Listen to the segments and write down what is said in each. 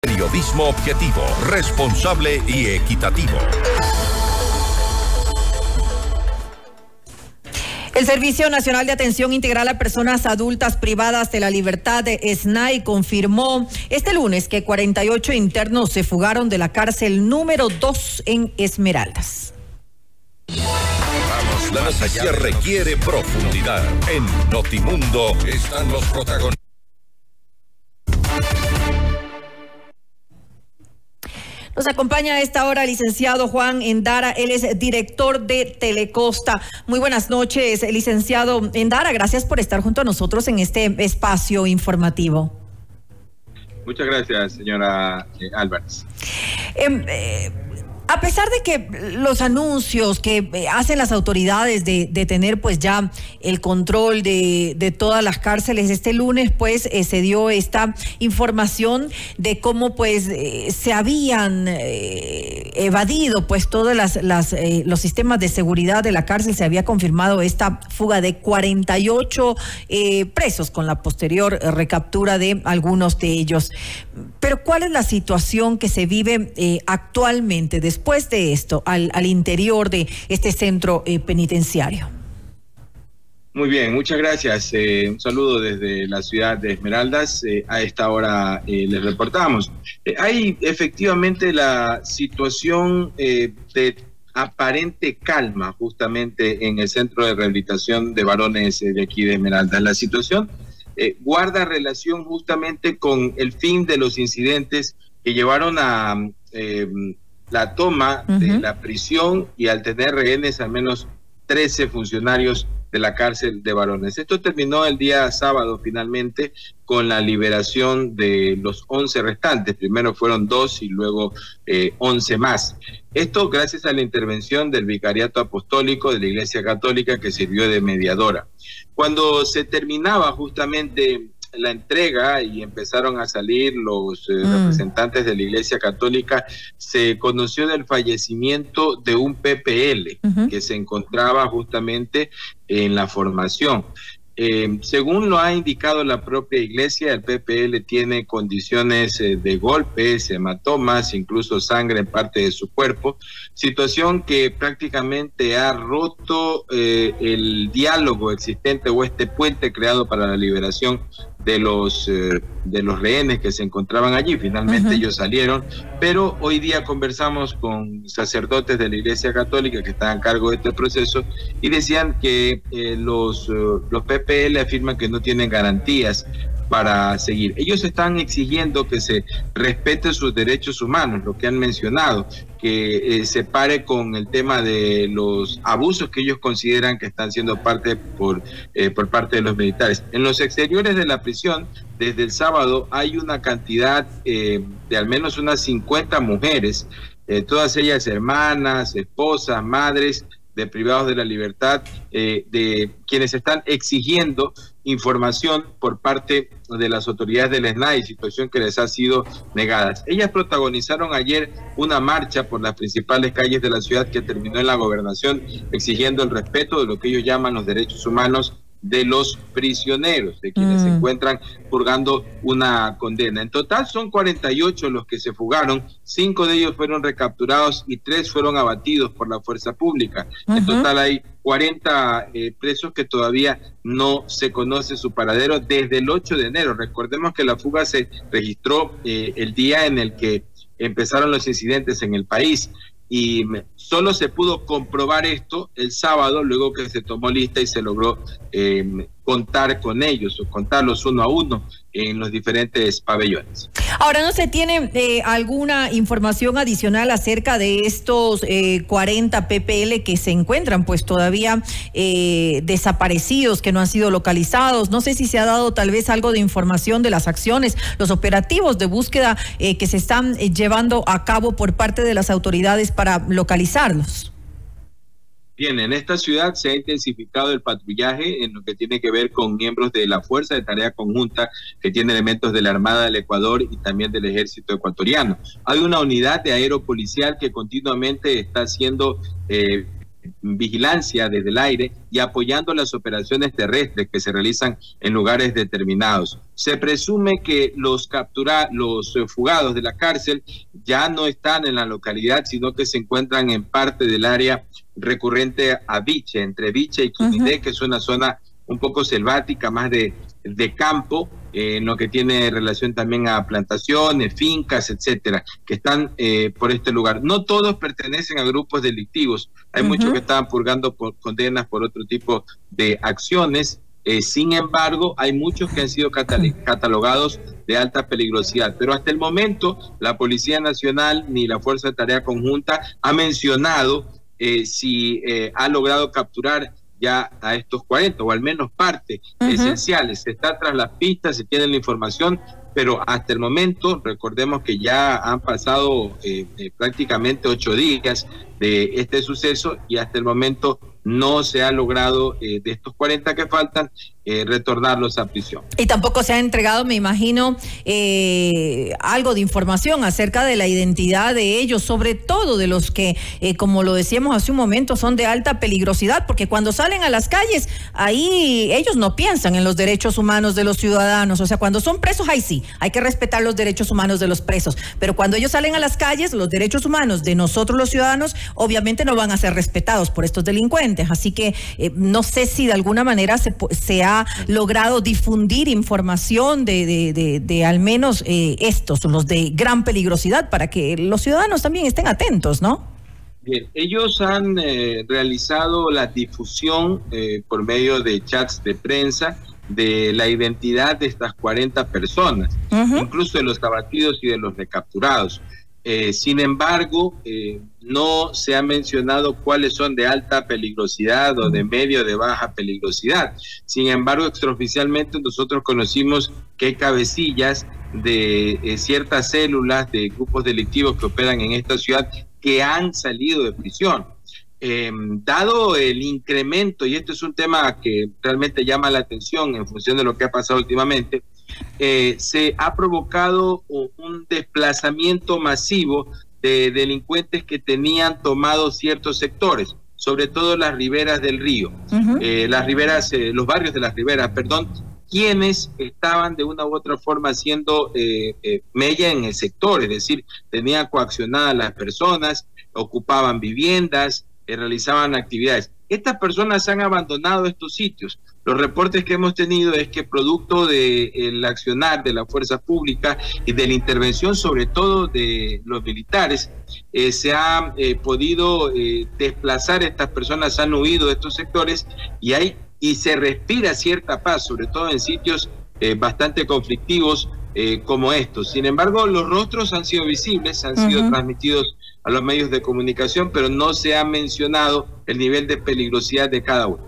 Periodismo objetivo, responsable y equitativo. El Servicio Nacional de Atención Integral a Personas Adultas Privadas de la Libertad de SNAI confirmó este lunes que 48 internos se fugaron de la cárcel número 2 en Esmeraldas. Vamos, la noticia requiere profundidad. En Notimundo están los protagonistas. Nos acompaña a esta hora el licenciado Juan Endara, él es director de Telecosta. Muy buenas noches, licenciado Endara, gracias por estar junto a nosotros en este espacio informativo. Muchas gracias, señora eh, Álvarez. Em, eh, a pesar de que los anuncios que eh, hacen las autoridades de, tener pues ya el control de, todas las cárceles, este lunes pues eh, se dio esta información de cómo pues eh, se habían evadido pues todos las, los sistemas de seguridad de la cárcel, se había confirmado esta fuga de 48 presos con la posterior recaptura de algunos de ellos. Pero ¿cuál es la situación que se vive actualmente después después de esto al, al interior de este centro eh, penitenciario? Muy bien, muchas gracias. Eh, un saludo desde la ciudad de Esmeraldas. Eh, a esta hora les reportamos. hay efectivamente la situación de aparente calma justamente en el centro de rehabilitación de varones de aquí de Esmeraldas. La situación guarda relación justamente con el fin de los incidentes que llevaron a la toma de la prisión y al tener rehenes al menos 13 funcionarios de la cárcel de varones. Esto terminó el día sábado finalmente con la liberación de los 11 restantes. Primero fueron dos y luego eh, 11 más. Esto gracias a la intervención del Vicariato Apostólico de la Iglesia Católica que sirvió de mediadora. Cuando se terminaba justamente la entrega y empezaron a salir los eh, mm. representantes de la Iglesia Católica, se conoció del fallecimiento de un PPL que se encontraba justamente en la formación. Eh, según lo ha indicado la propia iglesia, el PPL tiene condiciones eh, de golpes, hematomas, incluso sangre en parte de su cuerpo, situación que prácticamente ha roto el diálogo existente o este puente creado para la liberación de los, eh, de los rehenes que se encontraban allí. Finalmente ellos salieron, pero hoy día conversamos con sacerdotes de la Iglesia Católica que están a cargo de este proceso y decían que eh, los, eh, los PPL afirman que no tienen garantías para seguir. Ellos están exigiendo que se respeten sus derechos humanos, lo que han mencionado, que eh, se pare con el tema de los abusos que ellos consideran que están siendo parte por, eh, por parte de los militares. En los exteriores de la prisión, desde el sábado, hay una cantidad eh, de al menos unas 50 mujeres, todas ellas hermanas, esposas, madres, de privados de la libertad, de quienes están exigiendo información por parte de las autoridades del SNAI, situación que les ha sido negada. Ellas protagonizaron ayer una marcha por las principales calles de la ciudad que terminó en la gobernación exigiendo el respeto de lo que ellos llaman los derechos humanos de los prisioneros, de quienes se mm. encuentran purgando una condena. En total son 48 los que se fugaron, cinco de ellos fueron recapturados y tres fueron abatidos por la fuerza pública. En total hay 40 eh, presos que todavía no se conoce su paradero desde el 8 de enero. Recordemos que la fuga se registró eh, el día en el que empezaron los incidentes en el país y solo se pudo comprobar esto el sábado, luego que se tomó lista y se logró eh, contar con ellos o contarlos uno a uno en los diferentes pabellones. Ahora, ¿no se tiene eh, alguna información adicional acerca de estos 40 eh, PPL que se encuentran pues todavía eh, desaparecidos, que no han sido localizados? No sé si se ha dado tal vez algo de información de las acciones, los operativos de búsqueda que se están llevando a cabo por parte de las autoridades para localizarlos. Bien, en esta ciudad se ha intensificado el patrullaje en lo que tiene que ver con miembros de la Fuerza de Tarea Conjunta que tiene elementos de la Armada del Ecuador y también del Ejército Ecuatoriano. Hay una unidad de aeropolicial que continuamente está siendo eh, vigilancia desde el aire y apoyando las operaciones terrestres que se realizan en lugares determinados. Se presume que los captura, los eh, fugados de la cárcel ya no están en la localidad, sino que se encuentran en parte del área recurrente a Viche, entre Viche y Quimidé, que es una zona un poco selvática, más de, de campo, eh, en lo que tiene relación también a plantaciones, fincas, etcétera, que están eh, por este lugar. No todos pertenecen a grupos delictivos, hay muchos que están purgando por condenas por otro tipo de acciones. Eh, sin embargo, hay muchos que han sido catalogados de alta peligrosidad, pero hasta el momento la Policía Nacional ni la Fuerza de Tarea Conjunta ha mencionado si ha logrado capturar ya a estos 40 o al menos parte esenciales. Se está tras las pistas, se tiene la información, pero hasta el momento, recordemos que ya han pasado eh, eh, prácticamente ocho días de este suceso y hasta el momento no se ha logrado eh, de estos 40 que faltan eh, retornarlos a prisión. Y tampoco se ha entregado, me imagino, eh, algo de información acerca de la identidad de ellos, sobre todo de los que, como lo decíamos hace un momento, son de alta peligrosidad, porque cuando salen a las calles, ahí ellos no piensan en los derechos humanos de los ciudadanos. O sea, cuando son presos, ahí sí, hay que respetar los derechos humanos de los presos. Pero cuando ellos salen a las calles, los derechos humanos de nosotros los ciudadanos, obviamente no van a ser respetados por estos delincuentes. Así que eh, no sé si de alguna manera se, se ha logrado difundir información de, de, al menos eh, estos, los de gran peligrosidad, para que los ciudadanos también estén atentos, ¿no? Bien, ellos han eh, realizado la difusión por medio de chats de prensa de la identidad de estas 40 personas, incluso de los abatidos y de los recapturados. Eh, sin embargo, eh, no se ha mencionado cuáles son de alta peligrosidad o de medio de baja peligrosidad. Sin embargo, extraoficialmente nosotros conocimos que hay cabecillas de eh, ciertas células de grupos delictivos que operan en esta ciudad que han salido de prisión. dado el incremento, y esto es un tema que realmente llama la atención en función de lo que ha pasado últimamente, eh, se ha provocado un desplazamiento masivo de delincuentes que tenían tomado ciertos sectores, sobre todo las riberas del río, eh, las riberas, eh, los barrios de las riberas, perdón, quienes estaban de una u otra forma haciendo mella en el sector, es decir, tenían coaccionadas las personas, ocupaban viviendas, realizaban actividades. Estas personas han abandonado estos sitios. Los reportes que hemos tenido es que producto del accionar de la fuerza pública y de la intervención sobre todo de los militares, eh, se ha eh, podido eh, desplazar, estas personas han huido de estos sectores y, hay, y se respira cierta paz, sobre todo en sitios bastante conflictivos como estos. Sin embargo, los rostros han sido visibles, han sido transmitidos a los medios de comunicación, pero no se ha mencionado el nivel de peligrosidad de cada uno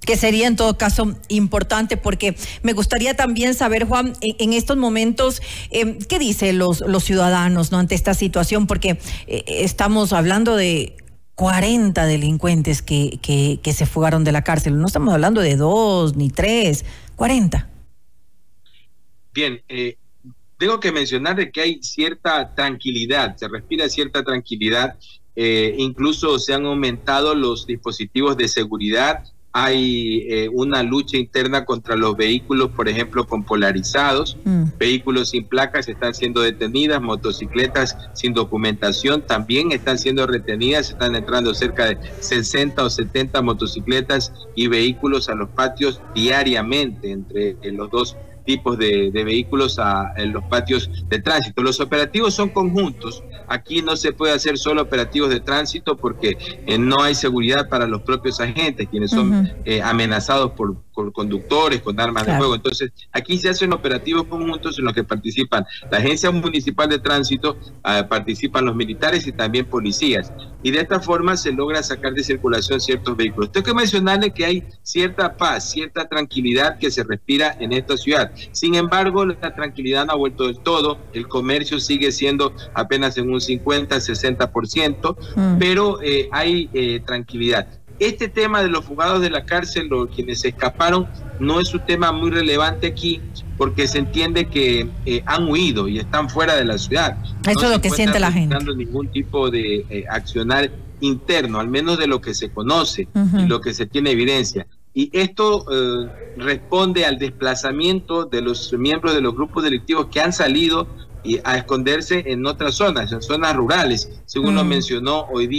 que sería en todo caso importante porque me gustaría también saber, Juan, en, estos momentos, eh, ¿qué dicen los, los ciudadanos ¿no? ante esta situación? Porque eh, estamos hablando de 40 delincuentes que, que, que, se fugaron de la cárcel, no estamos hablando de dos ni tres, 40. Bien, eh, tengo que mencionar que hay cierta tranquilidad, se respira cierta tranquilidad, eh, incluso se han aumentado los dispositivos de seguridad, hay eh, una lucha interna contra los vehículos, por ejemplo, con polarizados, mm. vehículos sin placas están siendo detenidas, motocicletas sin documentación también están siendo retenidas, están entrando cerca de 60 o 70 motocicletas y vehículos a los patios diariamente entre los dos tipos de, vehículos a, en los patios de tránsito. Los operativos son conjuntos. Aquí no se puede hacer solo operativos de tránsito porque eh, no hay seguridad para los propios agentes, quienes son eh, amenazados por, por, conductores, con armas de fuego. Entonces, aquí se hacen operativos conjuntos en los que participan la Agencia Municipal de Tránsito, ah, participan los militares y también policías. Y de esta forma se logra sacar de circulación ciertos vehículos. Tengo que mencionarle que hay cierta paz, cierta tranquilidad que se respira en esta ciudad. Sin embargo, la tranquilidad no ha vuelto del todo, el comercio sigue siendo apenas en un 50, 60%, mm. pero eh, hay eh, tranquilidad. Este tema de los fugados de la cárcel, los quienes escaparon, no es un tema muy relevante aquí porque se entiende que eh, han huido y están fuera de la ciudad. Eso es lo que siente la gente. No ningún tipo de eh, accionar interno, al menos de lo que se conoce y lo que se tiene evidencia. Y esto eh, responde al desplazamiento de los miembros de los grupos delictivos que han salido y a esconderse en otras zonas, en zonas rurales, según lo mm. mencionó hoy día.